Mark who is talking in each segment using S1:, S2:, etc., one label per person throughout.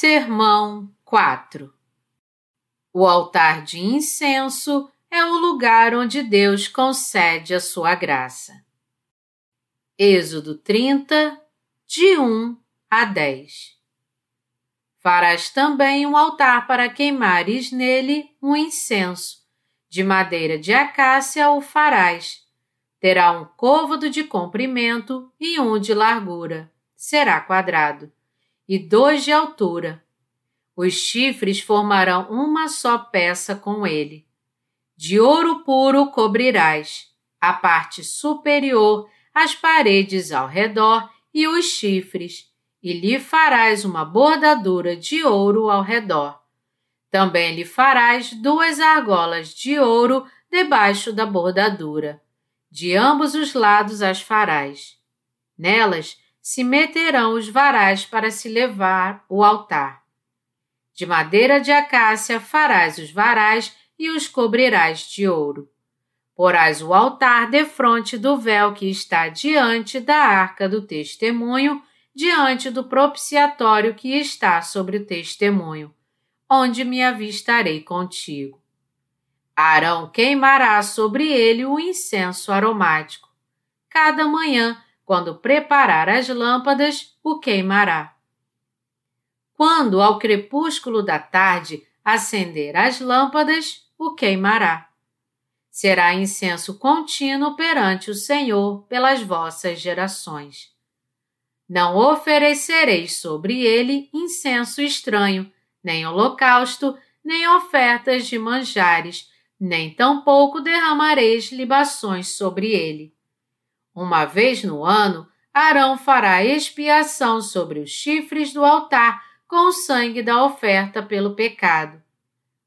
S1: Sermão 4 O altar de incenso é o lugar onde Deus concede a sua graça. Êxodo 30, de 1 a 10 Farás também um altar para queimares nele um incenso. De madeira de acácia o farás. Terá um côvado de comprimento e um de largura. Será quadrado. E dois de altura. Os chifres formarão uma só peça com ele. De ouro puro cobrirás a parte superior, as paredes ao redor e os chifres e lhe farás uma bordadura de ouro ao redor. Também lhe farás duas argolas de ouro debaixo da bordadura. De ambos os lados as farás. Nelas se meterão os varais para se levar o altar. De madeira de acácia farás os varais e os cobrirás de ouro. Porás o altar defronte do véu que está diante da arca do testemunho diante do propiciatório que está sobre o testemunho, onde me avistarei contigo. Arão queimará sobre ele o incenso aromático. Cada manhã, quando preparar as lâmpadas, o queimará. Quando, ao crepúsculo da tarde, acender as lâmpadas, o queimará. Será incenso contínuo perante o Senhor pelas vossas gerações. Não oferecereis sobre ele incenso estranho, nem holocausto, nem ofertas de manjares, nem tampouco derramareis libações sobre ele. Uma vez no ano, Arão fará expiação sobre os chifres do altar com o sangue da oferta pelo pecado.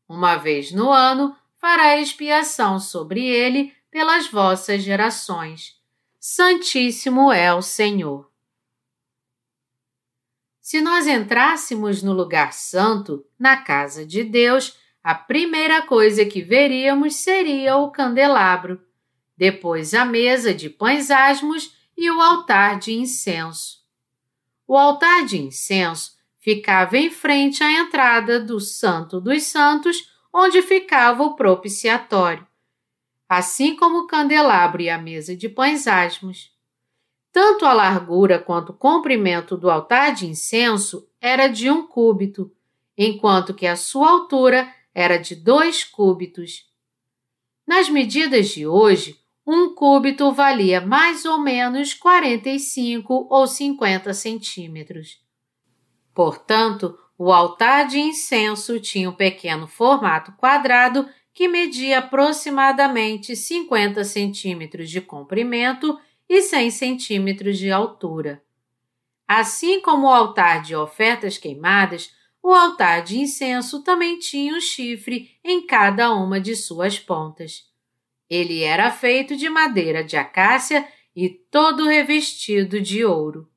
S1: Uma vez no ano, fará expiação sobre ele pelas vossas gerações. Santíssimo é o Senhor. Se nós entrássemos no lugar santo, na casa de Deus, a primeira coisa que veríamos seria o candelabro, depois a mesa de pães asmos e o altar de incenso. O altar de incenso ficava em frente à entrada do Santo dos Santos, onde ficava o propiciatório, assim como o candelabro e a mesa de pães asmos. Tanto a largura quanto o comprimento do altar de incenso era de um cúbito, enquanto que a sua altura era de dois cúbitos. Nas medidas de hoje, um cúbito valia mais ou menos 45 ou 50 centímetros. Portanto, o altar de incenso tinha um pequeno formato quadrado que media aproximadamente 50 centímetros de comprimento e 100 centímetros de altura. Assim como o altar de ofertas queimadas, o altar de incenso também tinha um chifre em cada uma de suas pontas. Ele era feito de madeira de acácia e todo revestido de ouro.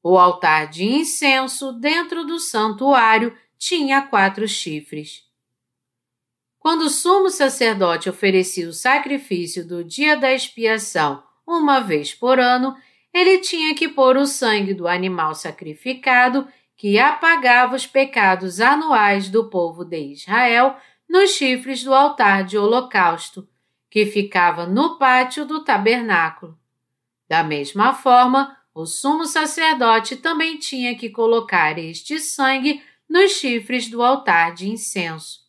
S1: O altar de incenso dentro do santuário tinha quatro chifres. Quando o sumo sacerdote oferecia o sacrifício do dia da expiação uma vez por ano, ele tinha que pôr o sangue do animal sacrificado que apagava os pecados anuais do povo de Israel nos chifres do altar de holocausto, que ficava no pátio do tabernáculo. Da mesma forma, o sumo sacerdote também tinha que colocar este sangue nos chifres do altar de incenso.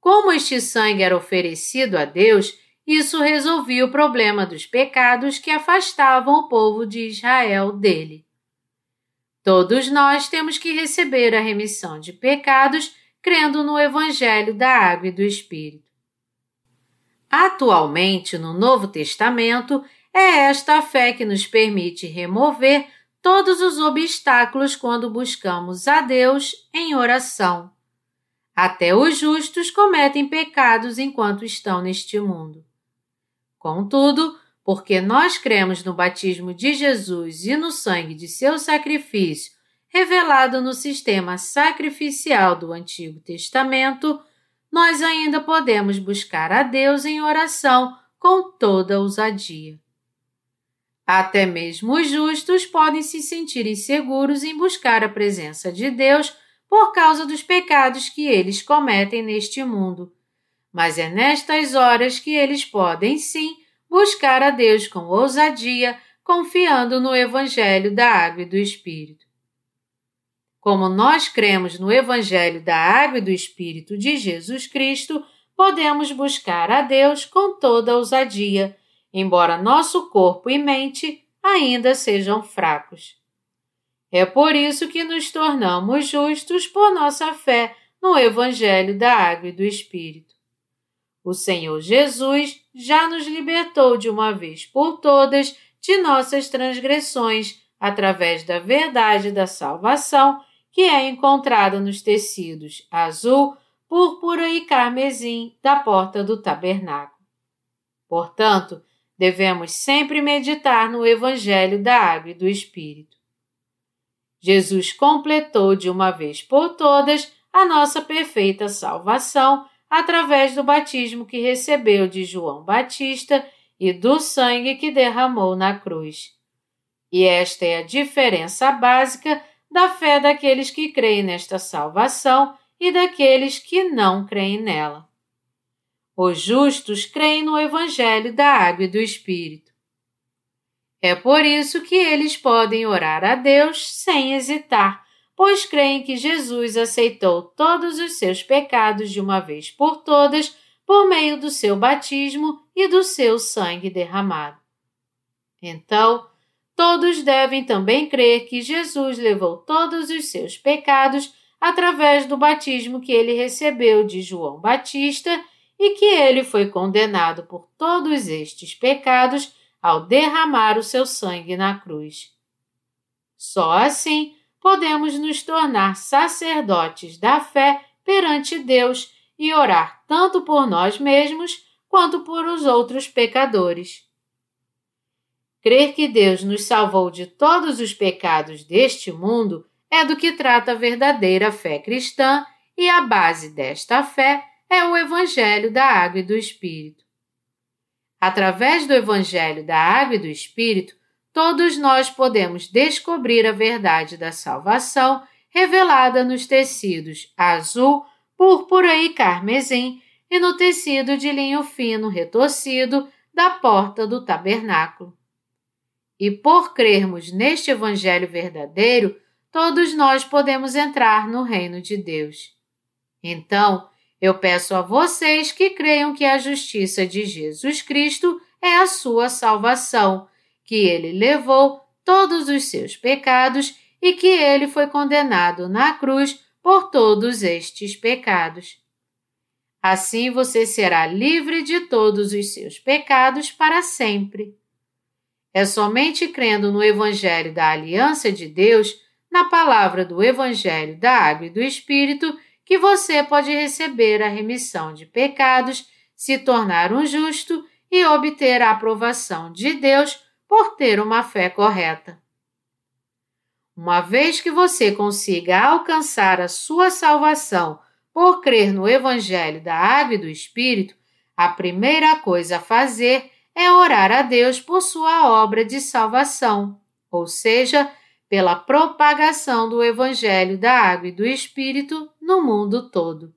S1: Como este sangue era oferecido a Deus, isso resolvia o problema dos pecados que afastavam o povo de Israel dele. Todos nós temos que receber a remissão de pecados crendo no Evangelho da Água e do Espírito. Atualmente, no Novo Testamento, é esta a fé que nos permite remover todos os obstáculos quando buscamos a Deus em oração. Até os justos cometem pecados enquanto estão neste mundo. Contudo, porque nós cremos no batismo de Jesus e no sangue de seu sacrifício, revelado no sistema sacrificial do Antigo Testamento, nós ainda podemos buscar a Deus em oração com toda ousadia. Até mesmo os justos podem se sentir inseguros em buscar a presença de Deus por causa dos pecados que eles cometem neste mundo. Mas é nestas horas que eles podem sim buscar a Deus com ousadia, confiando no Evangelho da Água e do Espírito. Como nós cremos no Evangelho da Água e do Espírito de Jesus Cristo, podemos buscar a Deus com toda ousadia, embora nosso corpo e mente ainda sejam fracos. É por isso que nos tornamos justos por nossa fé no Evangelho da Água e do Espírito. O Senhor Jesus já nos libertou de uma vez por todas de nossas transgressões através da verdade da salvação que é encontrada nos tecidos azul, púrpura e carmesim da porta do tabernáculo. Portanto, devemos sempre meditar no Evangelho da Água e do Espírito. Jesus completou de uma vez por todas a nossa perfeita salvação através do batismo que recebeu de João Batista e do sangue que derramou na cruz. E esta é a diferença básica da fé daqueles que creem nesta salvação e daqueles que não creem nela. Os justos creem no Evangelho da Água e do Espírito. É por isso que eles podem orar a Deus sem hesitar, pois creem que Jesus aceitou todos os seus pecados de uma vez por todas por meio do seu batismo e do seu sangue derramado. Então, todos devem também crer que Jesus levou todos os seus pecados através do batismo que ele recebeu de João Batista e que ele foi condenado por todos estes pecados ao derramar o seu sangue na cruz. Só assim podemos nos tornar sacerdotes da fé perante Deus e orar tanto por nós mesmos quanto por os outros pecadores. Crer que Deus nos salvou de todos os pecados deste mundo é do que trata a verdadeira fé cristã e a base desta fé é o Evangelho da Água e do Espírito. Através do Evangelho da Água e do Espírito, todos nós podemos descobrir a verdade da salvação revelada nos tecidos azul, púrpura e carmesim e no tecido de linho fino retorcido da porta do tabernáculo. E por crermos neste Evangelho verdadeiro, todos nós podemos entrar no reino de Deus. Então, eu peço a vocês que creiam que a justiça de Jesus Cristo é a sua salvação, que ele levou todos os seus pecados e que ele foi condenado na cruz por todos estes pecados. Assim você será livre de todos os seus pecados para sempre. É somente crendo no Evangelho da Aliança de Deus na palavra do Evangelho da Água e do Espírito que você pode receber a remissão de pecados, se tornar um justo e obter a aprovação de Deus por ter uma fé correta. Uma vez que você consiga alcançar a sua salvação por crer no Evangelho da Água e do Espírito, a primeira coisa a fazer é orar a Deus por sua obra de salvação, ou seja, pela propagação do Evangelho da Água e do Espírito no mundo todo.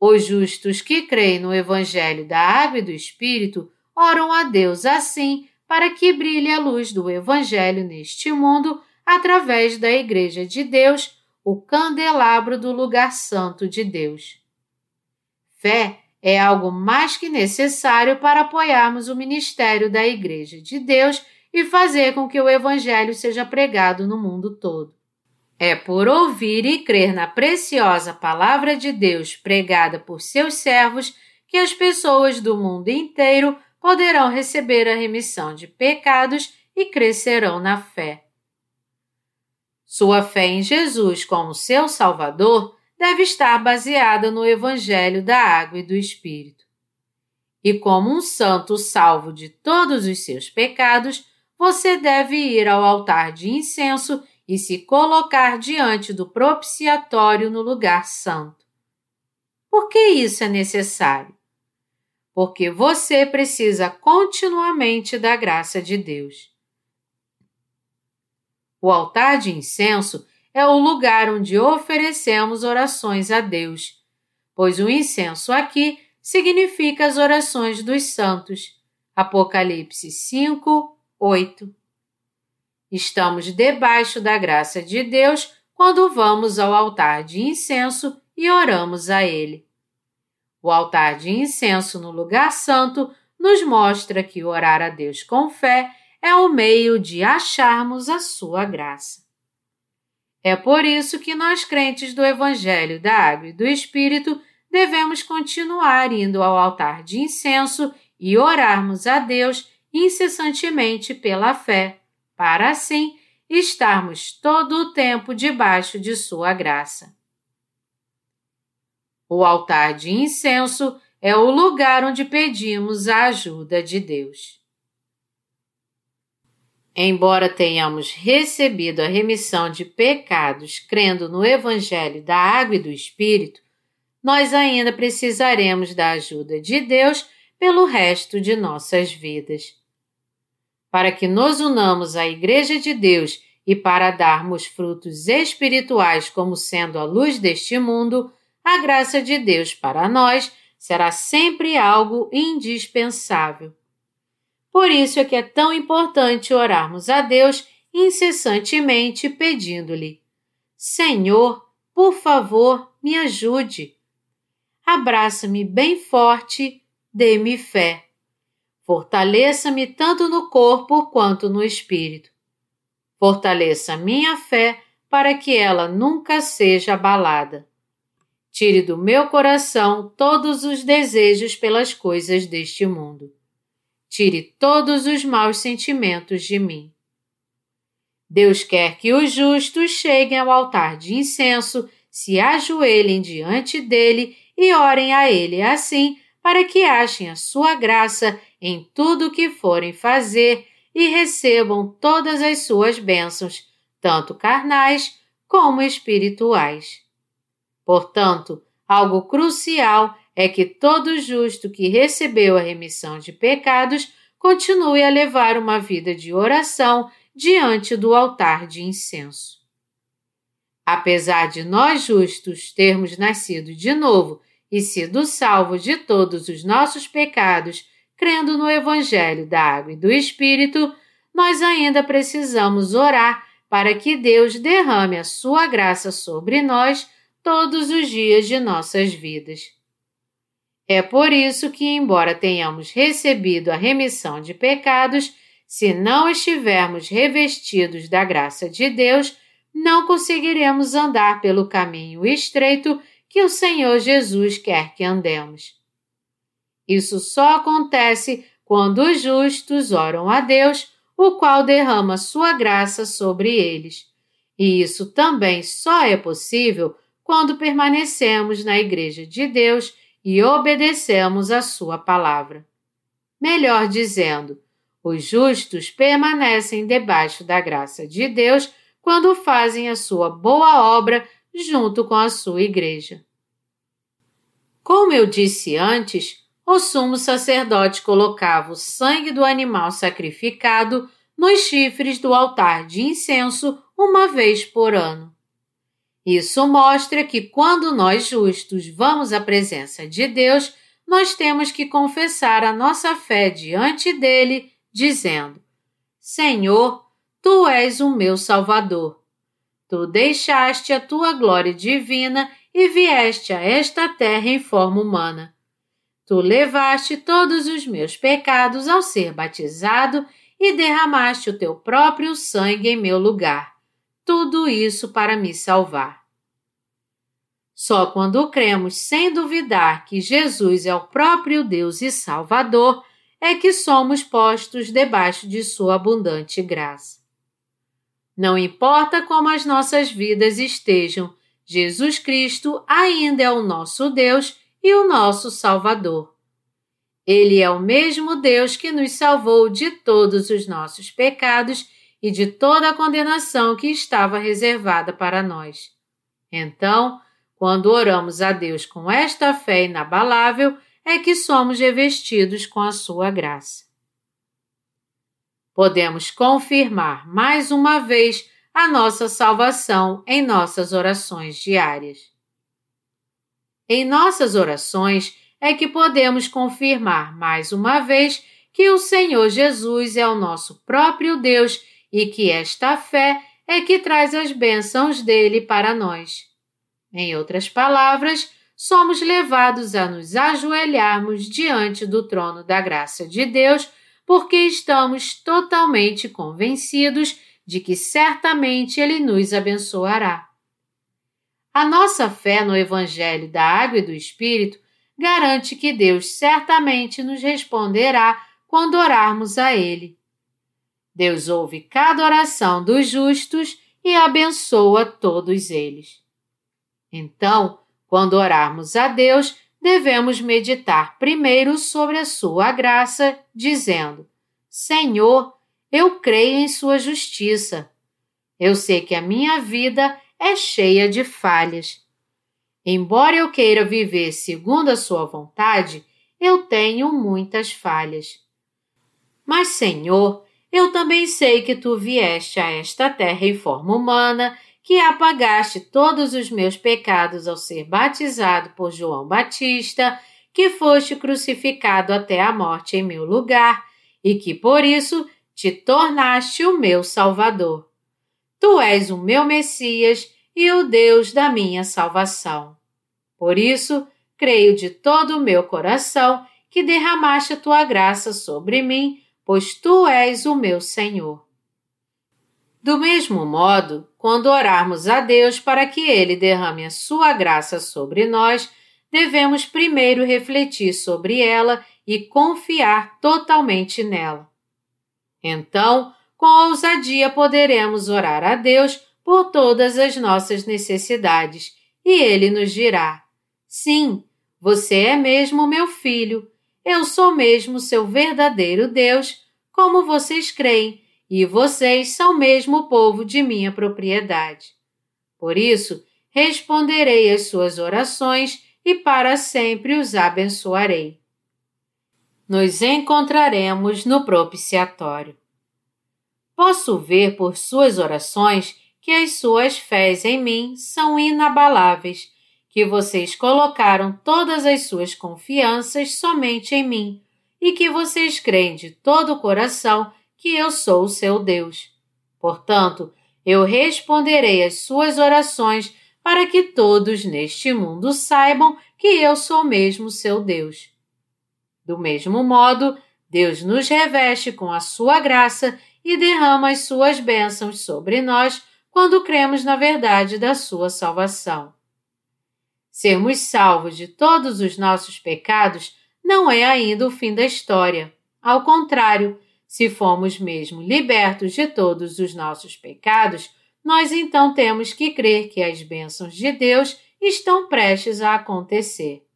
S1: Os justos que creem no Evangelho da Água e do Espírito oram a Deus assim para que brilhe a luz do Evangelho neste mundo através da Igreja de Deus, o candelabro do lugar santo de Deus. Fé é algo mais que necessário para apoiarmos o ministério da Igreja de Deus e fazer com que o Evangelho seja pregado no mundo todo. É por ouvir e crer na preciosa Palavra de Deus pregada por seus servos que as pessoas do mundo inteiro poderão receber a remissão de pecados e crescerão na fé. Sua fé em Jesus como seu Salvador deve estar baseada no Evangelho da Água e do Espírito. E como um santo salvo de todos os seus pecados, você deve ir ao altar de incenso e se colocar diante do propiciatório no lugar santo. Por que isso é necessário? porque você precisa continuamente da graça de Deus. O altar de incenso é o lugar onde oferecemos orações a Deus, pois o incenso aqui significa as orações dos santos. Apocalipse 5, 8. Estamos debaixo da graça de Deus quando vamos ao altar de incenso e oramos a Ele. O altar de incenso no lugar santo nos mostra que orar a Deus com fé é o meio de acharmos a sua graça. É por isso que nós crentes do Evangelho da Água e do Espírito devemos continuar indo ao altar de incenso e orarmos a Deus incessantemente pela fé, para assim estarmos todo o tempo debaixo de Sua graça. O altar de incenso é o lugar onde pedimos a ajuda de Deus. Embora tenhamos recebido a remissão de pecados crendo no Evangelho da Água e do Espírito, nós ainda precisaremos da ajuda de Deus pelo resto de nossas vidas. Para que nos unamos à Igreja de Deus e para darmos frutos espirituais como sendo a luz deste mundo, a graça de Deus para nós será sempre algo indispensável. Por isso é que é tão importante orarmos a Deus incessantemente pedindo-lhe: Senhor, por favor, me ajude. Abraça-me bem forte, dê-me fé. Fortaleça-me tanto no corpo quanto no espírito. Fortaleça minha fé para que ela nunca seja abalada. Tire do meu coração todos os desejos pelas coisas deste mundo. Tire todos os maus sentimentos de mim. Deus quer que os justos cheguem ao altar de incenso, se ajoelhem diante dele e orem a ele assim, para que achem a sua graça em tudo o que forem fazer e recebam todas as suas bênçãos, tanto carnais como espirituais. Portanto, algo crucial é que todo justo que recebeu a remissão de pecados continue a levar uma vida de oração diante do altar de incenso. Apesar de nós justos termos nascido de novo e sido salvos de todos os nossos pecados, crendo no Evangelho da Água e do Espírito, nós ainda precisamos orar para que Deus derrame a sua graça sobre nós todos os dias de nossas vidas. É por isso que, embora tenhamos recebido a remissão de pecados, se não estivermos revestidos da graça de Deus, não conseguiremos andar pelo caminho estreito que o Senhor Jesus quer que andemos. Isso só acontece quando os justos oram a Deus, o qual derrama sua graça sobre eles. E isso também só é possível quando permanecemos na Igreja de Deus e obedecemos a Sua palavra. Melhor dizendo, os justos permanecem debaixo da graça de Deus quando fazem a sua boa obra junto com a sua Igreja. Como eu disse antes, o sumo sacerdote colocava o sangue do animal sacrificado nos chifres do altar de incenso uma vez por ano. Isso mostra que quando nós justos vamos à presença de Deus, nós temos que confessar a nossa fé diante dele, dizendo: Senhor, tu és o meu Salvador. Tu deixaste a tua glória divina e vieste a esta terra em forma humana. Tu levaste todos os meus pecados ao ser batizado e derramaste o teu próprio sangue em meu lugar. Tudo isso para me salvar. Só quando cremos sem duvidar que Jesus é o próprio Deus e Salvador é que somos postos debaixo de Sua abundante graça. Não importa como as nossas vidas estejam, Jesus Cristo ainda é o nosso Deus e o nosso Salvador. Ele é o mesmo Deus que nos salvou de todos os nossos pecados e de toda a condenação que estava reservada para nós. Então, quando oramos a Deus com esta fé inabalável, é que somos revestidos com a sua graça. Podemos confirmar mais uma vez a nossa salvação em nossas orações diárias. Em nossas orações é que podemos confirmar mais uma vez que o Senhor Jesus é o nosso próprio Deus e que esta fé é que traz as bênçãos dele para nós. Em outras palavras, somos levados a nos ajoelharmos diante do trono da graça de Deus porque estamos totalmente convencidos de que certamente Ele nos abençoará. A nossa fé no Evangelho da Água e do Espírito garante que Deus certamente nos responderá quando orarmos a Ele. Deus ouve cada oração dos justos e abençoa todos eles. Então, quando orarmos a Deus, devemos meditar primeiro sobre a Sua graça, dizendo: Senhor, eu creio em Sua justiça. Eu sei que a minha vida é cheia de falhas. Embora eu queira viver segundo a Sua vontade, eu tenho muitas falhas. Mas, Senhor, eu também sei que tu vieste a esta terra em forma humana, que apagaste todos os meus pecados ao ser batizado por João Batista, que foste crucificado até a morte em meu lugar e que por isso te tornaste o meu Salvador. Tu és o meu Messias e o Deus da minha salvação. Por isso, creio de todo o meu coração que derramaste a tua graça sobre mim, pois tu és o meu Senhor. Do mesmo modo, quando orarmos a Deus para que Ele derrame a sua graça sobre nós, devemos primeiro refletir sobre ela e confiar totalmente nela. Então, com ousadia poderemos orar a Deus por todas as nossas necessidades e Ele nos dirá: Sim, você é mesmo meu filho, eu sou mesmo seu verdadeiro Deus, como vocês creem, e vocês são mesmo o povo de minha propriedade. Por isso, responderei às suas orações e para sempre os abençoarei. Nos encontraremos no propiciatório. Posso ver por suas orações que as suas fés em mim são inabaláveis, que vocês colocaram todas as suas confianças somente em mim e que vocês creem de todo o coração que eu sou o seu Deus. Portanto, eu responderei às suas orações para que todos neste mundo saibam que eu sou mesmo seu Deus. Do mesmo modo, Deus nos reveste com a sua graça e derrama as suas bênçãos sobre nós quando cremos na verdade da sua salvação. Sermos salvos de todos os nossos pecados não é ainda o fim da história. Ao contrário, se fomos mesmo libertos de todos os nossos pecados, nós então temos que crer que as bênçãos de Deus estão prestes a acontecer.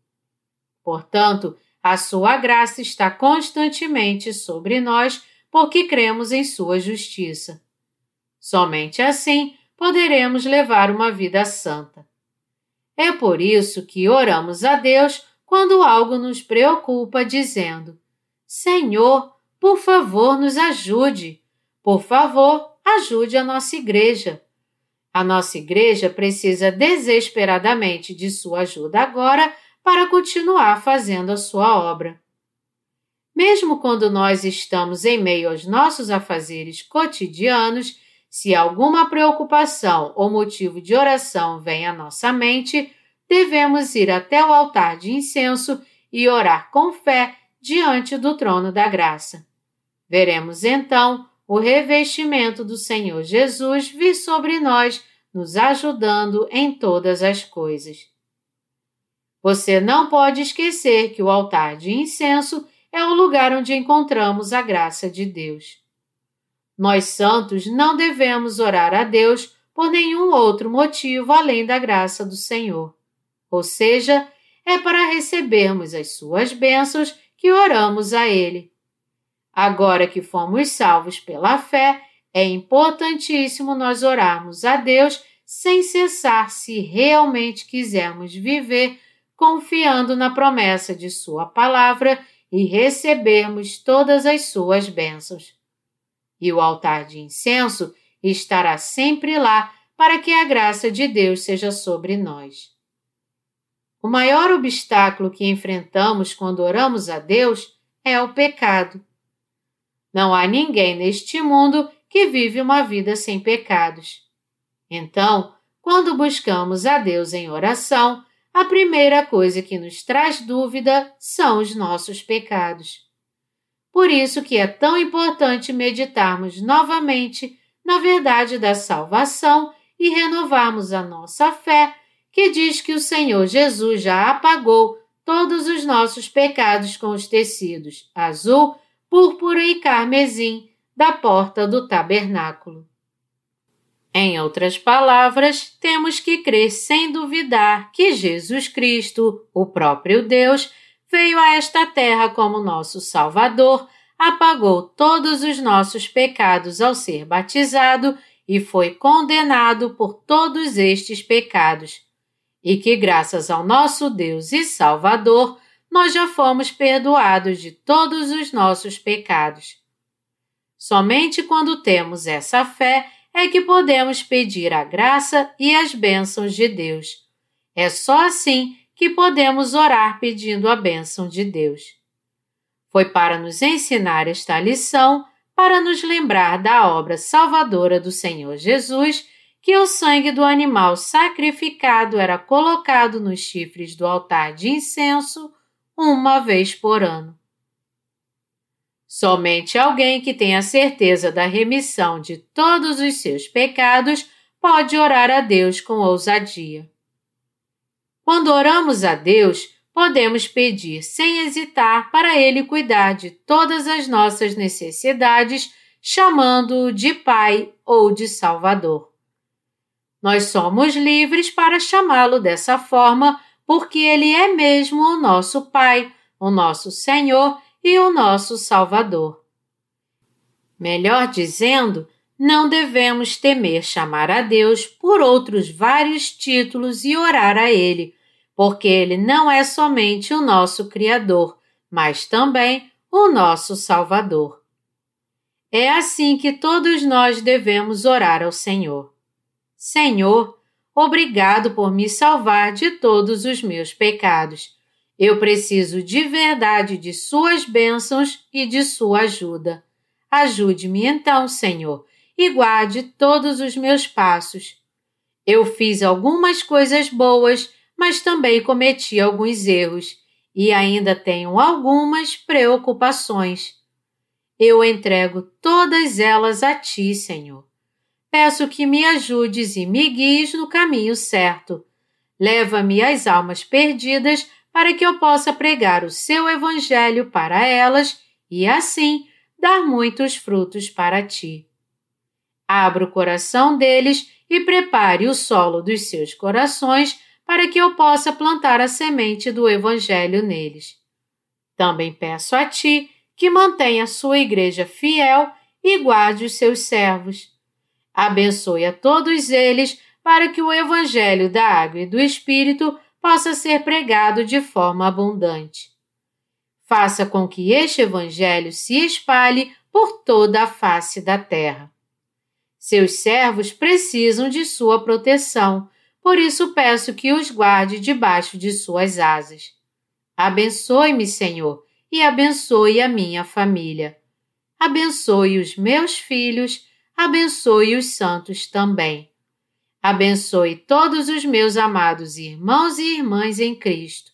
S1: Portanto, a sua graça está constantemente sobre nós porque cremos em sua justiça. Somente assim poderemos levar uma vida santa. É por isso que oramos a Deus quando algo nos preocupa, dizendo: Senhor, por favor, nos ajude. Por favor, ajude a nossa igreja. A nossa igreja precisa desesperadamente de sua ajuda agora para continuar fazendo a sua obra. Mesmo quando nós estamos em meio aos nossos afazeres cotidianos, se alguma preocupação ou motivo de oração vem à nossa mente, devemos ir até o altar de incenso e orar com fé diante do trono da graça. Veremos então o revestimento do Senhor Jesus vir sobre nós, nos ajudando em todas as coisas. Você não pode esquecer que o altar de incenso é o lugar onde encontramos a graça de Deus. Nós santos não devemos orar a Deus por nenhum outro motivo além da graça do Senhor. Ou seja, é para recebermos as suas bênçãos que oramos a Ele. Agora que fomos salvos pela fé, é importantíssimo nós orarmos a Deus sem cessar se realmente quisermos viver confiando na promessa de Sua palavra e recebermos todas as Suas bênçãos. E o altar de incenso estará sempre lá para que a graça de Deus seja sobre nós. O maior obstáculo que enfrentamos quando oramos a Deus é o pecado. Não há ninguém neste mundo que vive uma vida sem pecados. Então, quando buscamos a Deus em oração, a primeira coisa que nos traz dúvida são os nossos pecados. Por isso que é tão importante meditarmos novamente na verdade da salvação e renovarmos a nossa fé, que diz que o Senhor Jesus já apagou todos os nossos pecados com os tecidos azul, púrpura e carmesim da porta do tabernáculo. Em outras palavras, temos que crer sem duvidar que Jesus Cristo, o próprio Deus, veio a esta terra como nosso Salvador, apagou todos os nossos pecados ao ser batizado e foi condenado por todos estes pecados, e que, graças ao nosso Deus e Salvador, nós já fomos perdoados de todos os nossos pecados. Somente quando temos essa fé é que podemos pedir a graça e as bênçãos de Deus. É só assim que podemos orar pedindo a bênção de Deus. Foi para nos ensinar esta lição, para nos lembrar da obra salvadora do Senhor Jesus, que o sangue do animal sacrificado era colocado nos chifres do altar de incenso uma vez por ano. Somente alguém que tenha certeza da remissão de todos os seus pecados pode orar a Deus com ousadia. Quando oramos a Deus, podemos pedir sem hesitar para Ele cuidar de todas as nossas necessidades, chamando-o de Pai ou de Salvador. Nós somos livres para chamá-lo dessa forma porque Ele é mesmo o nosso Pai, o nosso Senhor e o nosso Salvador. Melhor dizendo, não devemos temer chamar a Deus por outros vários títulos e orar a Ele, porque Ele não é somente o nosso Criador, mas também o nosso Salvador. É assim que todos nós devemos orar ao Senhor. Senhor, obrigado por me salvar de todos os meus pecados. Eu preciso de verdade de Suas bênçãos e de Sua ajuda. Ajude-me então, Senhor, e guarde todos os meus passos. Eu fiz algumas coisas boas mas também cometi alguns erros e ainda tenho algumas preocupações. Eu entrego todas elas a Ti, Senhor. Peço que me ajudes e me guies no caminho certo. Leva-me às almas perdidas para que eu possa pregar o Seu Evangelho para elas e, assim, dar muitos frutos para Ti. Abra o coração deles e prepare o solo dos seus corações para que eu possa plantar a semente do Evangelho neles. Também peço a Ti que mantenha a sua igreja fiel e guarde os seus servos. Abençoe a todos eles para que o Evangelho da Água e do Espírito possa ser pregado de forma abundante. Faça com que este Evangelho se espalhe por toda a face da terra. Seus servos precisam de sua proteção por isso peço que os guarde debaixo de suas asas. Abençoe-me, Senhor, e abençoe a minha família. Abençoe os meus filhos, abençoe os santos também. Abençoe todos os meus amados irmãos e irmãs em Cristo.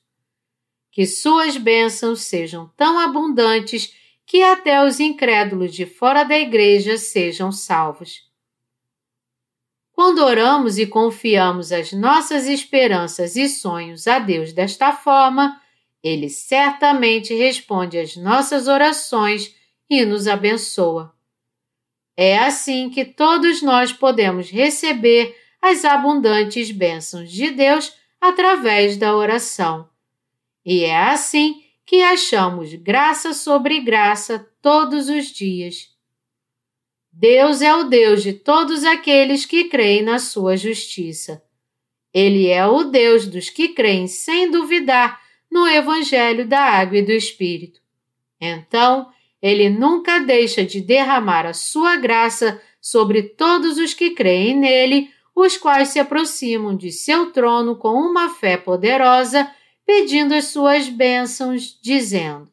S1: Que suas bênçãos sejam tão abundantes que até os incrédulos de fora da igreja sejam salvos. Quando oramos e confiamos as nossas esperanças e sonhos a Deus desta forma, Ele certamente responde às nossas orações e nos abençoa. É assim que todos nós podemos receber as abundantes bênçãos de Deus através da oração. E é assim que achamos graça sobre graça todos os dias. Deus é o Deus de todos aqueles que creem na sua justiça. Ele é o Deus dos que creem sem duvidar no Evangelho da Água e do Espírito. Então, ele nunca deixa de derramar a sua graça sobre todos os que creem nele, os quais se aproximam de seu trono com uma fé poderosa, pedindo as suas bênçãos, dizendo: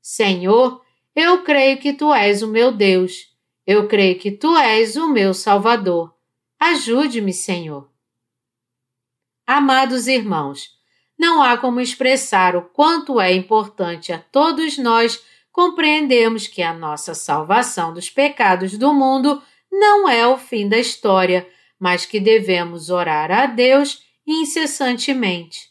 S1: Senhor, eu creio que tu és o meu Deus. Eu creio que tu és o meu Salvador. Ajude-me, Senhor. Amados irmãos, não há como expressar o quanto é importante a todos nós compreendemos que a nossa salvação dos pecados do mundo não é o fim da história, mas que devemos orar a Deus incessantemente.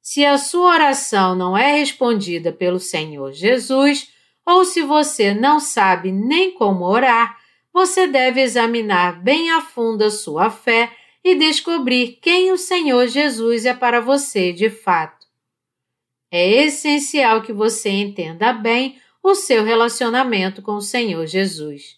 S1: Se a sua oração não é respondida pelo Senhor Jesus, ou se você não sabe nem como orar, você deve examinar bem a fundo a sua fé e descobrir quem o Senhor Jesus é para você de fato. É essencial que você entenda bem o seu relacionamento com o Senhor Jesus.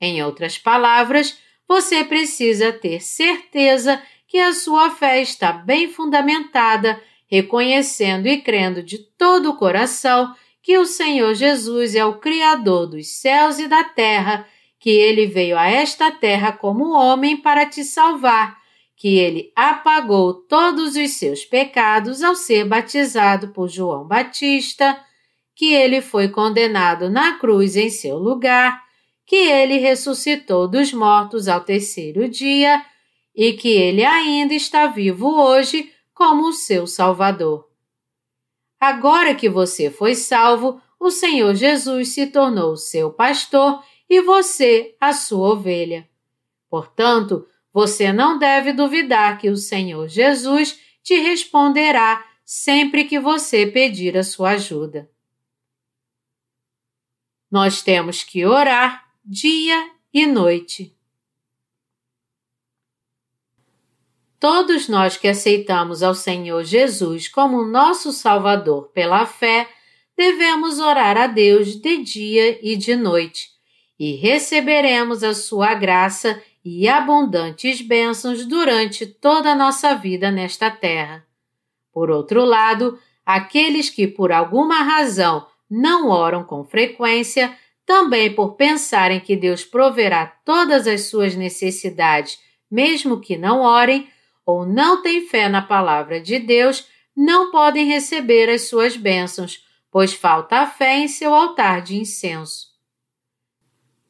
S1: Em outras palavras, você precisa ter certeza que a sua fé está bem fundamentada, reconhecendo e crendo de todo o coração que o Senhor Jesus é o Criador dos céus e da terra, que ele veio a esta terra como homem para te salvar que ele apagou todos os seus pecados ao ser batizado por João Batista, que ele foi condenado na cruz em seu lugar, que ele ressuscitou dos mortos ao terceiro dia e que ele ainda está vivo hoje como o seu Salvador. Agora que você foi salvo, o Senhor Jesus se tornou seu pastor e você a sua ovelha. Portanto, você não deve duvidar que o Senhor Jesus te responderá sempre que você pedir a sua ajuda. Nós temos que orar dia e noite. Todos nós que aceitamos ao Senhor Jesus como nosso Salvador pela fé, devemos orar a Deus de dia e de noite, e receberemos a sua graça e abundantes bênçãos durante toda a nossa vida nesta terra. Por outro lado, aqueles que por alguma razão não oram com frequência, também por pensarem que Deus proverá todas as suas necessidades, mesmo que não orem, ou não têm fé na palavra de Deus, não podem receber as suas bênçãos, pois falta a fé em seu altar de incenso.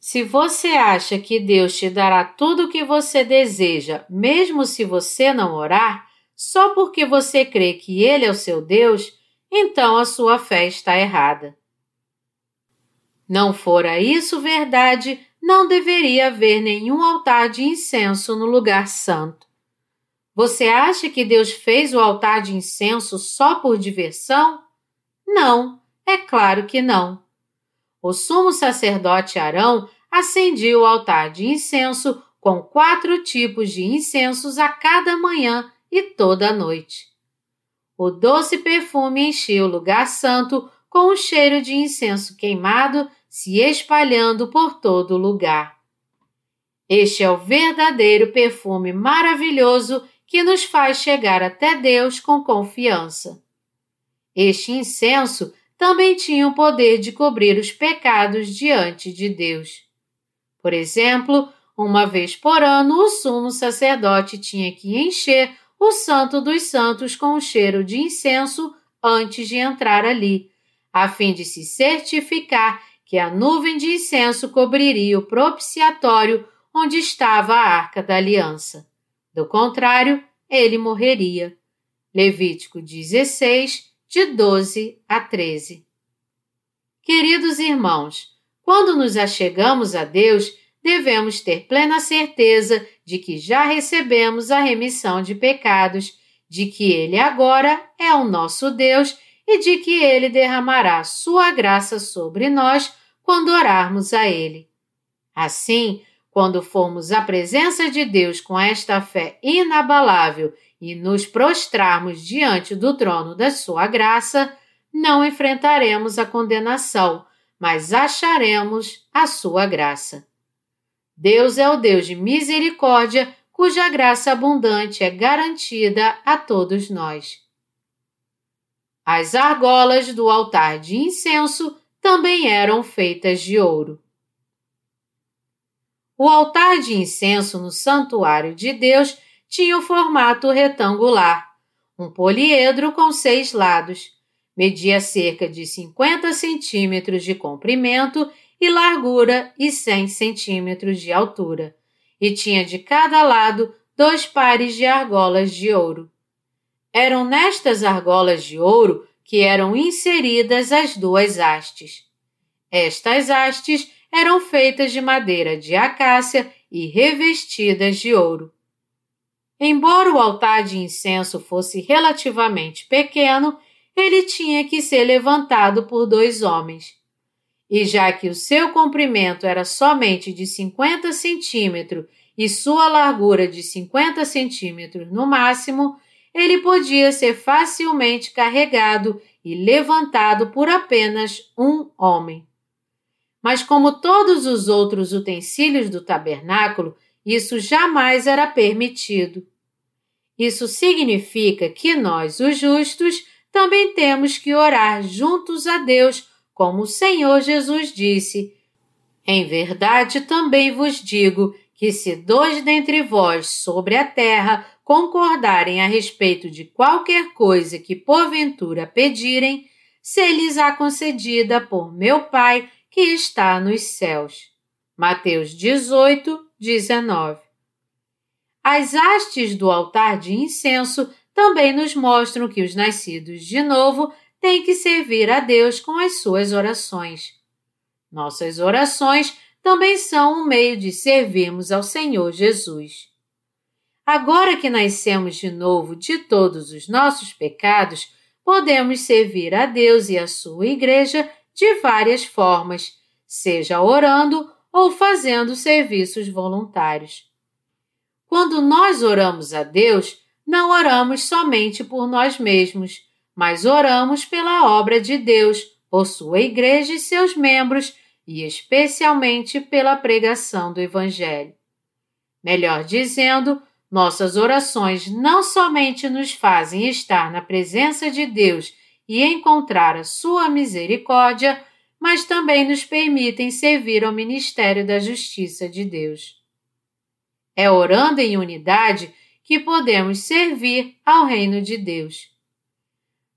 S1: Se você acha que Deus te dará tudo o que você deseja, mesmo se você não orar, só porque você crê que Ele é o seu Deus, então a sua fé está errada. Não fora isso verdade, não deveria haver nenhum altar de incenso no lugar santo. Você acha que Deus fez o altar de incenso só por diversão? Não, é claro que não. O sumo sacerdote Arão acendia o altar de incenso com quatro tipos de incensos a cada manhã e toda noite. O doce perfume enchia o lugar santo com o cheiro de incenso queimado se espalhando por todo o lugar. Este é o verdadeiro perfume maravilhoso que nos faz chegar até Deus com confiança. Este incenso também tinha o poder de cobrir os pecados diante de Deus. Por exemplo, uma vez por ano, o sumo sacerdote tinha que encher o Santo dos Santos com o cheiro de incenso antes de entrar ali, a fim de se certificar que a nuvem de incenso cobriria o propiciatório onde estava a arca da aliança. Do contrário, ele morreria. Levítico 16, de 12 a 13. Queridos irmãos, quando nos achegamos a Deus, devemos ter plena certeza de que já recebemos a remissão de pecados, de que Ele agora é o nosso Deus e de que Ele derramará sua graça sobre nós quando orarmos a Ele. Assim, quando formos à presença de Deus com esta fé inabalável e nos prostrarmos diante do trono da Sua graça, não enfrentaremos a condenação, mas acharemos a sua graça. Deus é o Deus de misericórdia cuja graça abundante é garantida a todos nós. As argolas do altar de incenso também eram feitas de ouro. O altar de incenso no santuário de Deus tinha o formato retangular, um poliedro com seis lados, media cerca de 50 centímetros de comprimento e largura e 100 centímetros de altura, e tinha de cada lado dois pares de argolas de ouro. Eram nestas argolas de ouro que eram inseridas as duas hastes. Estas hastes eram feitas de madeira de acácia e revestidas de ouro. Embora o altar de incenso fosse relativamente pequeno, ele tinha que ser levantado por dois homens. E já que o seu comprimento era somente de 50 centímetros e sua largura de 50 centímetros no máximo, ele podia ser facilmente carregado e levantado por apenas um homem. Mas, como todos os outros utensílios do tabernáculo, isso jamais era permitido. Isso significa que nós, os justos, também temos que orar juntos a Deus, como o Senhor Jesus disse. Em verdade também vos digo que se dois dentre vós sobre a terra concordarem a respeito de qualquer coisa que porventura pedirem, se-lhes a concedida por meu Pai que está nos céus. Mateus 18, 19. As hastes do altar de incenso também nos mostram que os nascidos de novo têm que servir a Deus com as suas orações. Nossas orações também são um meio de servirmos ao Senhor Jesus. Agora que nascemos de novo de todos os nossos pecados, podemos servir a Deus e a sua Igreja de várias formas, seja orando ou fazendo serviços voluntários. Quando nós oramos a Deus, não oramos somente por nós mesmos, mas oramos pela obra de Deus, por sua igreja e seus membros, e especialmente pela pregação do Evangelho. Melhor dizendo, nossas orações não somente nos fazem estar na presença de Deus e encontrar a sua misericórdia, mas também nos permitem servir ao ministério da justiça de Deus. É orando em unidade que podemos servir ao reino de Deus.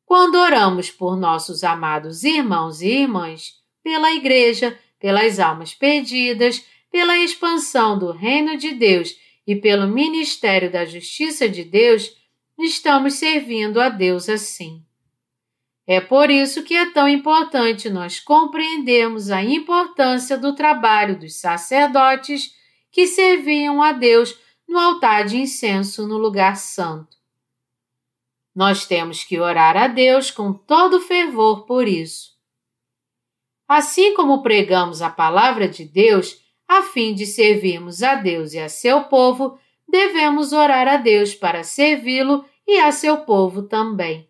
S1: Quando oramos por nossos amados irmãos e irmãs, pela Igreja, pelas almas perdidas, pela expansão do reino de Deus e pelo ministério da justiça de Deus, estamos servindo a Deus assim. É por isso que é tão importante nós compreendermos a importância do trabalho dos sacerdotes que serviam a Deus no altar de incenso no lugar santo. Nós temos que orar a Deus com todo fervor por isso. Assim como pregamos a palavra de Deus, a fim de servirmos a Deus e a seu povo, devemos orar a Deus para servi-lo e a seu povo também.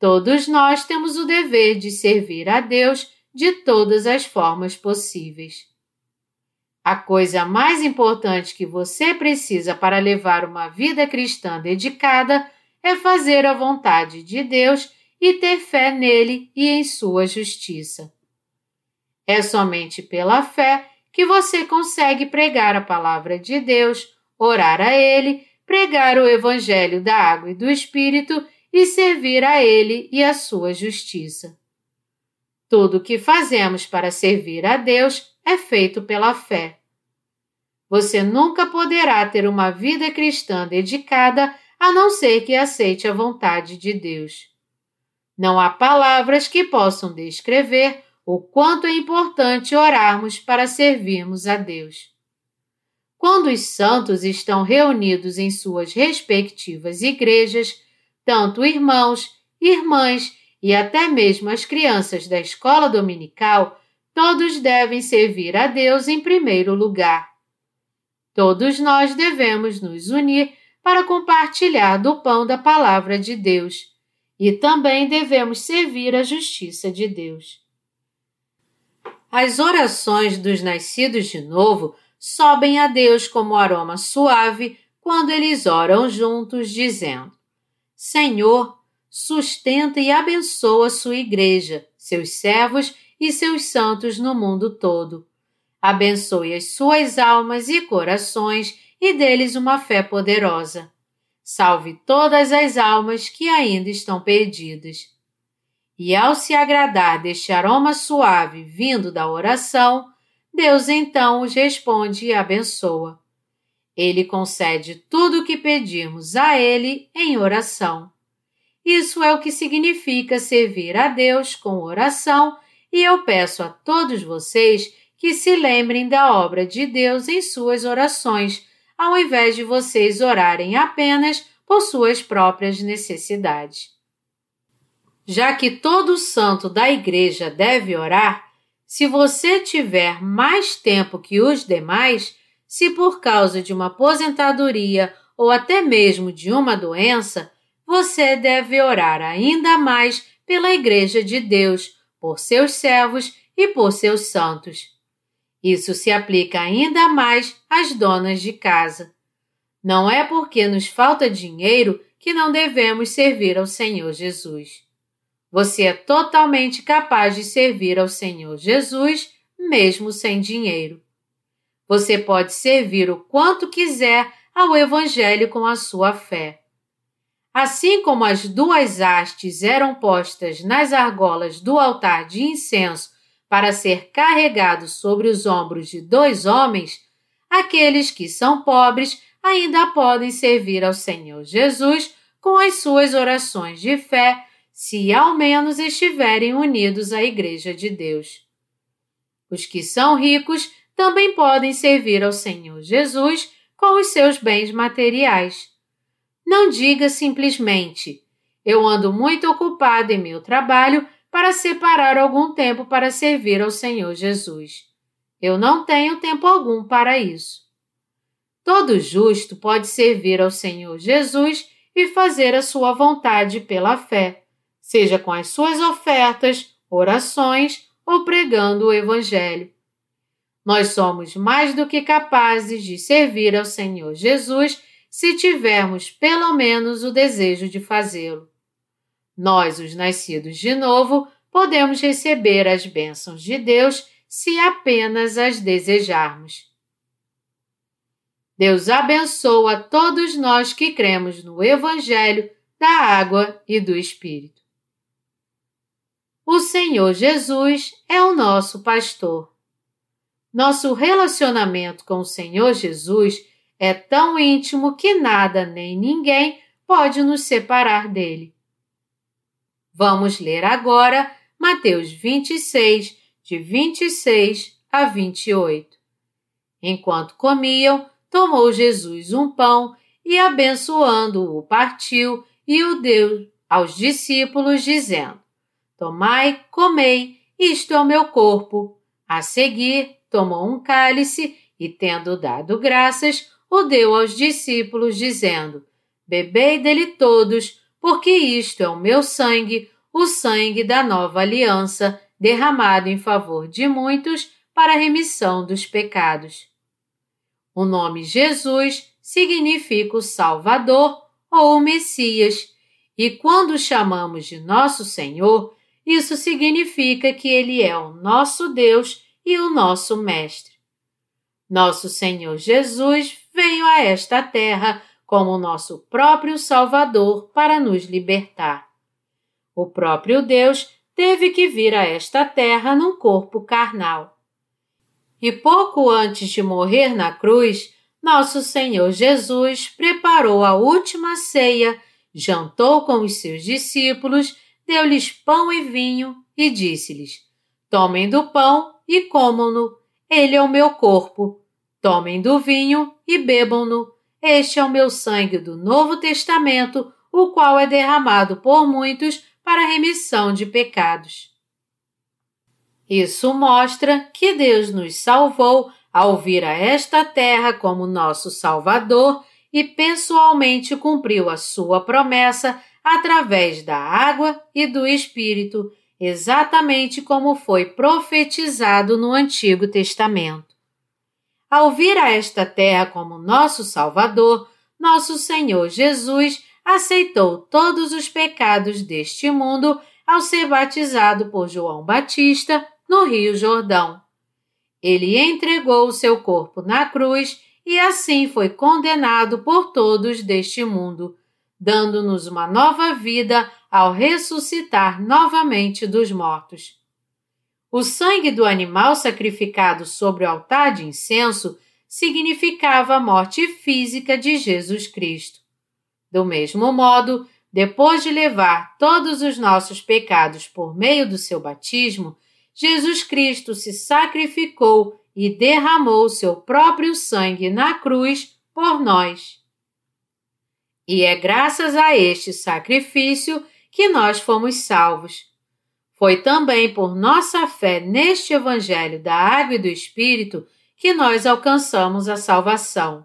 S1: Todos nós temos o dever de servir a Deus de todas as formas possíveis. A coisa mais importante que você precisa para levar uma vida cristã dedicada é fazer a vontade de Deus e ter fé nele e em sua justiça. É somente pela fé que você consegue pregar a palavra de Deus, orar a Ele, pregar o Evangelho da água e do Espírito e servir a Ele e a sua justiça. Tudo o que fazemos para servir a Deus é feito pela fé. Você nunca poderá ter uma vida cristã dedicada a não ser que aceite a vontade de Deus. Não há palavras que possam descrever o quanto é importante orarmos para servirmos a Deus. Quando os santos estão reunidos em suas respectivas igrejas, tanto irmãos, irmãs e até mesmo as crianças da escola dominical, todos devem servir a Deus em primeiro lugar. Todos nós devemos nos unir para compartilhar do pão da palavra de Deus e também devemos servir a justiça de Deus. As orações dos nascidos de novo sobem a Deus como aroma suave quando eles oram juntos, dizendo: Senhor, sustenta e abençoa sua igreja, seus servos e seus santos no mundo todo. Abençoe as suas almas e corações e deles uma fé poderosa. Salve todas as almas que ainda estão perdidas. E ao se agradar deste aroma suave vindo da oração, Deus então os responde e abençoa. Ele concede tudo o que pedimos a Ele em oração. Isso é o que significa servir a Deus com oração, e eu peço a todos vocês que se lembrem da obra de Deus em suas orações, ao invés de vocês orarem apenas por suas próprias necessidades. Já que todo santo da igreja deve orar, se você tiver mais tempo que os demais, se por causa de uma aposentadoria ou até mesmo de uma doença, você deve orar ainda mais pela Igreja de Deus, por seus servos e por seus santos. Isso se aplica ainda mais às donas de casa. Não é porque nos falta dinheiro que não devemos servir ao Senhor Jesus. Você é totalmente capaz de servir ao Senhor Jesus, mesmo sem dinheiro. Você pode servir o quanto quiser ao Evangelho com a sua fé. Assim como as duas hastes eram postas nas argolas do altar de incenso para ser carregado sobre os ombros de dois homens, aqueles que são pobres ainda podem servir ao Senhor Jesus com as suas orações de fé se ao menos estiverem unidos à Igreja de Deus. Os que são ricos também podem servir ao Senhor Jesus com os seus bens materiais. Não diga simplesmente: Eu ando muito ocupado em meu trabalho para separar algum tempo para servir ao Senhor Jesus. Eu não tenho tempo algum para isso. Todo justo pode servir ao Senhor Jesus e fazer a sua vontade pela fé seja com as suas ofertas, orações ou pregando o Evangelho. Nós somos mais do que capazes de servir ao Senhor Jesus se tivermos pelo menos o desejo de fazê-lo. Nós, os nascidos de novo, podemos receber as bênçãos de Deus se apenas as desejarmos. Deus abençoa todos nós que cremos no Evangelho da água e do Espírito. O Senhor Jesus é o nosso pastor. Nosso relacionamento com o Senhor Jesus é tão íntimo que nada nem ninguém pode nos separar dele. Vamos ler agora Mateus 26, de 26 a 28. Enquanto comiam, tomou Jesus um pão e, abençoando-o, partiu e o deu aos discípulos, dizendo: Tomai, comei, isto é o meu corpo. A seguir, tomou um cálice e, tendo dado graças, o deu aos discípulos, dizendo: Bebei dele todos, porque isto é o meu sangue, o sangue da nova aliança, derramado em favor de muitos para a remissão dos pecados. O nome Jesus significa o Salvador ou o Messias, e quando chamamos de nosso Senhor, isso significa que Ele é o nosso Deus e o nosso Mestre. Nosso Senhor Jesus veio a esta terra como nosso próprio Salvador para nos libertar. O próprio Deus teve que vir a esta terra num corpo carnal. E pouco antes de morrer na cruz, nosso Senhor Jesus preparou a última ceia, jantou com os seus discípulos deu-lhes pão e vinho e disse-lhes: Tomem do pão e comam-no, ele é o meu corpo. Tomem do vinho e bebam-no, este é o meu sangue do Novo Testamento, o qual é derramado por muitos para a remissão de pecados. Isso mostra que Deus nos salvou ao vir a esta terra como nosso Salvador e pessoalmente cumpriu a sua promessa através da água e do Espírito, exatamente como foi profetizado no Antigo Testamento. Ao vir a esta terra como nosso Salvador, nosso Senhor Jesus aceitou todos os pecados deste mundo ao ser batizado por João Batista no Rio Jordão. Ele entregou o seu corpo na cruz e assim foi condenado por todos deste mundo, dando-nos uma nova vida ao ressuscitar novamente dos mortos. O sangue do animal sacrificado sobre o altar de incenso significava a morte física de Jesus Cristo. Do mesmo modo, depois de levar todos os nossos pecados por meio do seu batismo, Jesus Cristo se sacrificou e derramou seu próprio sangue na cruz por nós. E é graças a este sacrifício que nós fomos salvos. Foi também por nossa fé neste Evangelho da Água e do Espírito que nós alcançamos a salvação.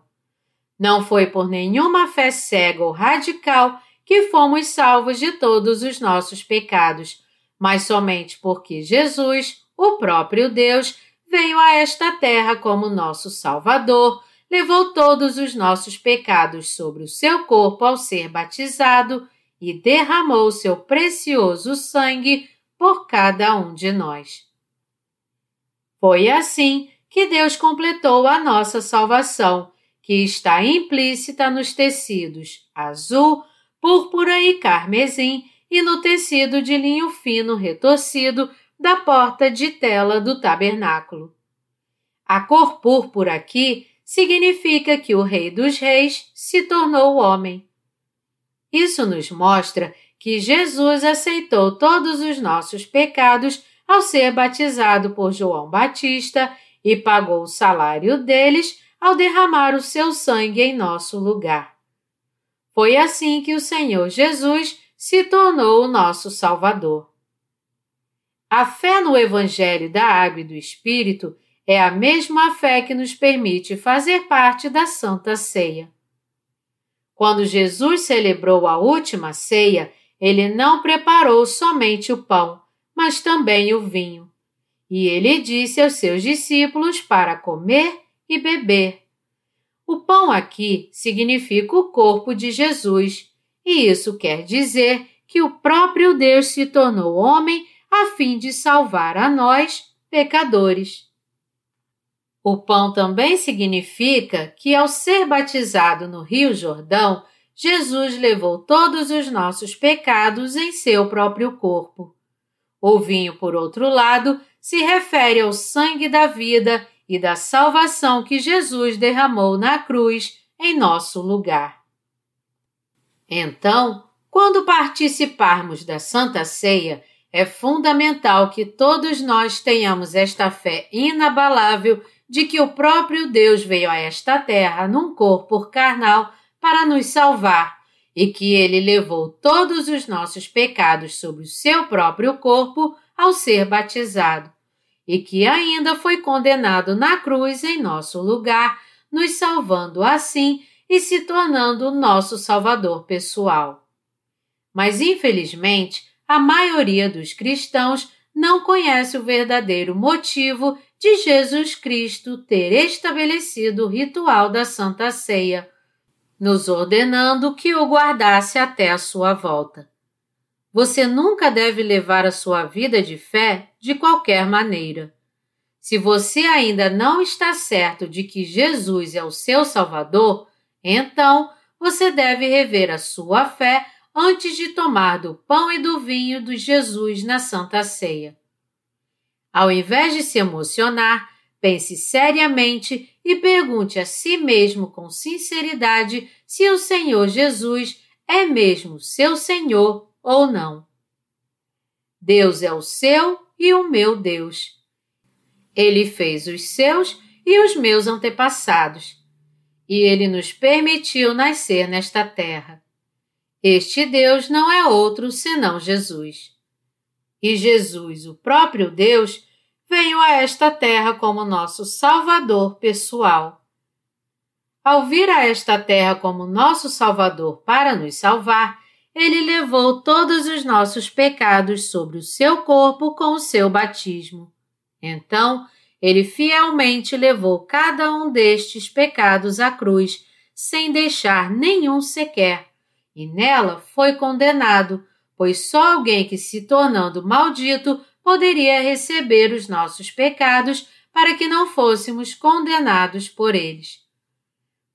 S1: Não foi por nenhuma fé cega ou radical que fomos salvos de todos os nossos pecados, mas somente porque Jesus, o próprio Deus, veio a esta terra como nosso Salvador, levou todos os nossos pecados sobre o seu corpo ao ser batizado e derramou seu precioso sangue por cada um de nós. Foi assim que Deus completou a nossa salvação, que está implícita nos tecidos azul, púrpura e carmesim e no tecido de linho fino retorcido da porta de tela do tabernáculo. A cor púrpura aqui significa que o Rei dos Reis se tornou homem. Isso nos mostra que Jesus aceitou todos os nossos pecados ao ser batizado por João Batista e pagou o salário deles ao derramar o seu sangue em nosso lugar. Foi assim que o Senhor Jesus se tornou o nosso Salvador. A fé no Evangelho da Água e do Espírito é a mesma fé que nos permite fazer parte da Santa Ceia. Quando Jesus celebrou a última ceia, ele não preparou somente o pão, mas também o vinho. E ele disse aos seus discípulos para comer e beber. O pão aqui significa o corpo de Jesus, e isso quer dizer que o próprio Deus se tornou homem a fim de salvar a nós, pecadores. O pão também significa que, ao ser batizado no Rio Jordão, Jesus levou todos os nossos pecados em seu próprio corpo. O vinho, por outro lado, se refere ao sangue da vida e da salvação que Jesus derramou na cruz em nosso lugar. Então, quando participarmos da Santa Ceia, é fundamental que todos nós tenhamos esta fé inabalável de que o próprio Deus veio a esta terra num corpo carnal para nos salvar e que ele levou todos os nossos pecados sobre o seu próprio corpo ao ser batizado, e que ainda foi condenado na cruz em nosso lugar, nos salvando assim e se tornando nosso Salvador pessoal. Mas, infelizmente, a maioria dos cristãos não conhece o verdadeiro motivo de Jesus Cristo ter estabelecido o ritual da Santa Ceia nos ordenando que o guardasse até a sua volta. Você nunca deve levar a sua vida de fé de qualquer maneira. Se você ainda não está certo de que Jesus é o seu Salvador, então você deve rever a sua fé antes de tomar do pão e do vinho de Jesus na Santa Ceia. Ao invés de se emocionar, Pense seriamente e pergunte a si mesmo com sinceridade se o Senhor Jesus é mesmo seu Senhor ou não. Deus é o seu e o meu Deus. Ele fez os seus e os meus antepassados, e ele nos permitiu nascer nesta terra. Este Deus não é outro senão Jesus. E Jesus, o próprio Deus, veio a esta terra como nosso Salvador pessoal. Ao vir a esta terra como nosso Salvador para nos salvar, ele levou todos os nossos pecados sobre o seu corpo com o seu batismo. Então, ele fielmente levou cada um destes pecados à cruz, sem deixar nenhum sequer, e nela foi condenado, pois só alguém que se tornando maldito poderia receber os nossos pecados para que não fôssemos condenados por eles.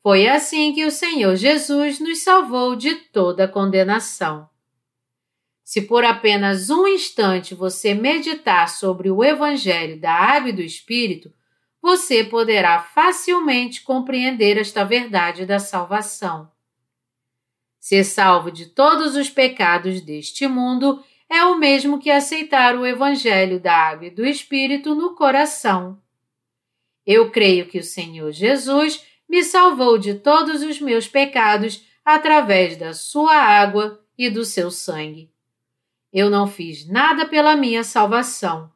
S1: Foi assim que o Senhor Jesus nos salvou de toda condenação. Se por apenas um instante você meditar sobre o Evangelho da Água e do Espírito, você poderá facilmente compreender esta verdade da salvação. Ser salvo de todos os pecados deste mundo é o mesmo que aceitar o Evangelho da Água e do Espírito no coração. Eu creio que o Senhor Jesus me salvou de todos os meus pecados através da sua água e do seu sangue. Eu não fiz nada pela minha salvação.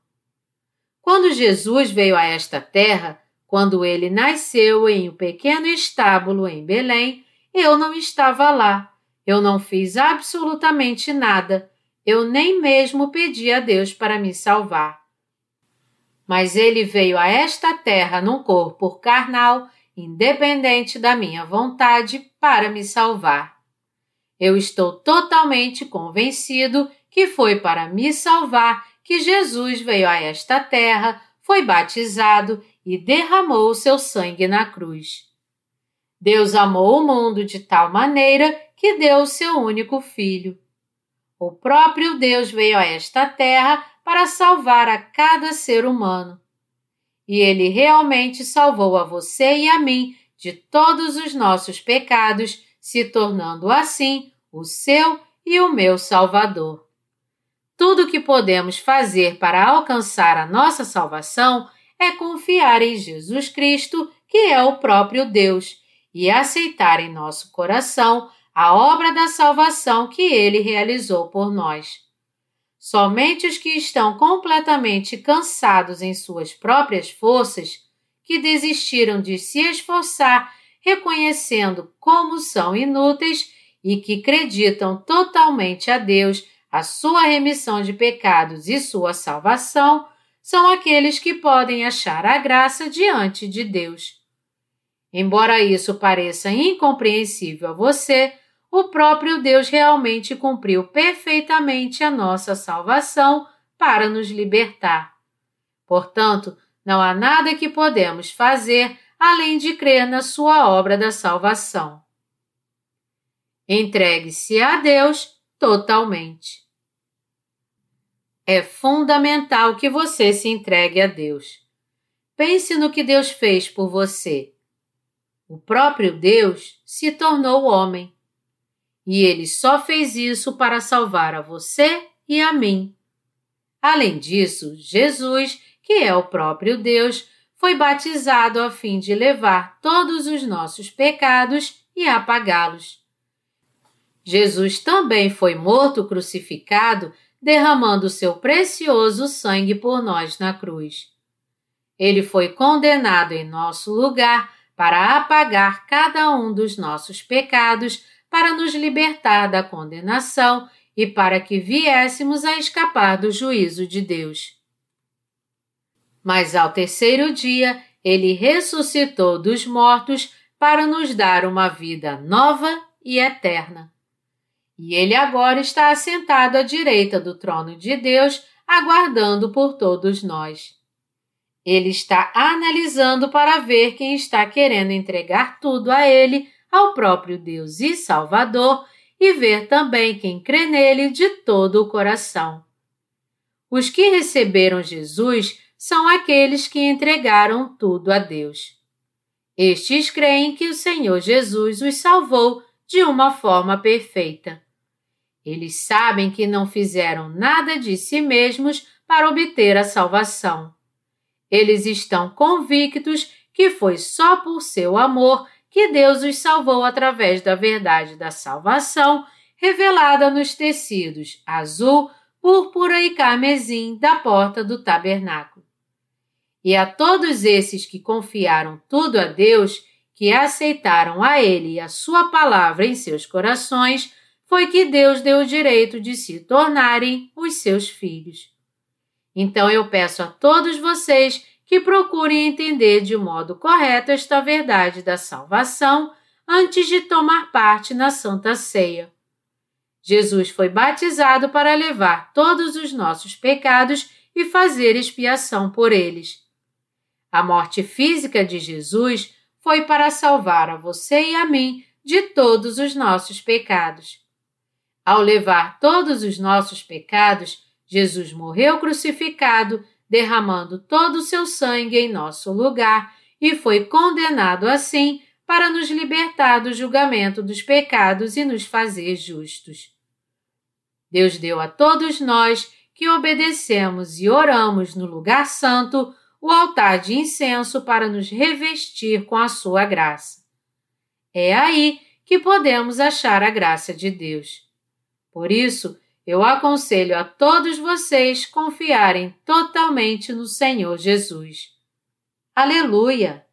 S1: Quando Jesus veio a esta terra, quando ele nasceu em um pequeno estábulo em Belém, eu não estava lá. Eu não fiz absolutamente nada. Eu nem mesmo pedi a Deus para me salvar. Mas ele veio a esta terra num corpo carnal independente da minha vontade, para me salvar. Eu estou totalmente convencido que foi para me salvar que Jesus veio a esta terra, foi batizado e derramou o seu sangue na cruz. Deus amou o mundo de tal maneira que deu o seu único filho. O próprio Deus veio a esta terra para salvar a cada ser humano e ele realmente salvou a você e a mim de todos os nossos pecados, se tornando assim o seu e o meu Salvador. Tudo o que podemos fazer para alcançar a nossa salvação é confiar em Jesus Cristo, que é o próprio Deus, e aceitar em nosso coração a obra da salvação que ele realizou por nós. Somente os que estão completamente cansados em suas próprias forças, que desistiram de se esforçar, reconhecendo como são inúteis e que acreditam totalmente a Deus, a sua remissão de pecados e sua salvação, são aqueles que podem achar a graça diante de Deus. Embora isso pareça incompreensível a você, o próprio Deus realmente cumpriu perfeitamente a nossa salvação para nos libertar. Portanto, não há nada que podemos fazer além de crer na sua obra da salvação. Entregue-se a Deus totalmente. É fundamental que você se entregue a Deus. Pense no que Deus fez por você. O próprio Deus se tornou homem e ele só fez isso para salvar a você e a mim. Além disso, Jesus, que é o próprio Deus, foi batizado a fim de levar todos os nossos pecados e apagá-los. Jesus também foi morto crucificado, derramando seu precioso sangue por nós na cruz. Ele foi condenado em nosso lugar para apagar cada um dos nossos pecados para nos libertar da condenação e para que viéssemos a escapar do juízo de Deus. Mas ao terceiro dia, ele ressuscitou dos mortos para nos dar uma vida nova e eterna. E ele agora está assentado à direita do trono de Deus, aguardando por todos nós. Ele está analisando para ver quem está querendo entregar tudo a ele ao próprio Deus e Salvador e ver também quem crê nele de todo o coração. Os que receberam Jesus são aqueles que entregaram tudo a Deus. Estes creem que o Senhor Jesus os salvou de uma forma perfeita. Eles sabem que não fizeram nada de si mesmos para obter a salvação. Eles estão convictos que foi só por seu amor que Deus os salvou através da verdade da salvação revelada nos tecidos azul, púrpura e carmesim da porta do tabernáculo. E a todos esses que confiaram tudo a Deus, que aceitaram a Ele e a Sua palavra em seus corações, foi que Deus deu o direito de se tornarem os seus filhos. Então eu peço a todos vocês que procurem entender de modo correto esta verdade da salvação antes de tomar parte na Santa Ceia. Jesus foi batizado para levar todos os nossos pecados e fazer expiação por eles. A morte física de Jesus foi para salvar a você e a mim de todos os nossos pecados. Ao levar todos os nossos pecados, Jesus morreu crucificado, derramando todo o seu sangue em nosso lugar e foi condenado assim para nos libertar do julgamento dos pecados e nos fazer justos. Deus deu a todos nós que obedecemos e oramos no lugar santo o altar de incenso para nos revestir com a sua graça. É aí que podemos achar a graça de Deus. Por isso, eu aconselho a todos vocês confiarem totalmente no Senhor Jesus. Aleluia!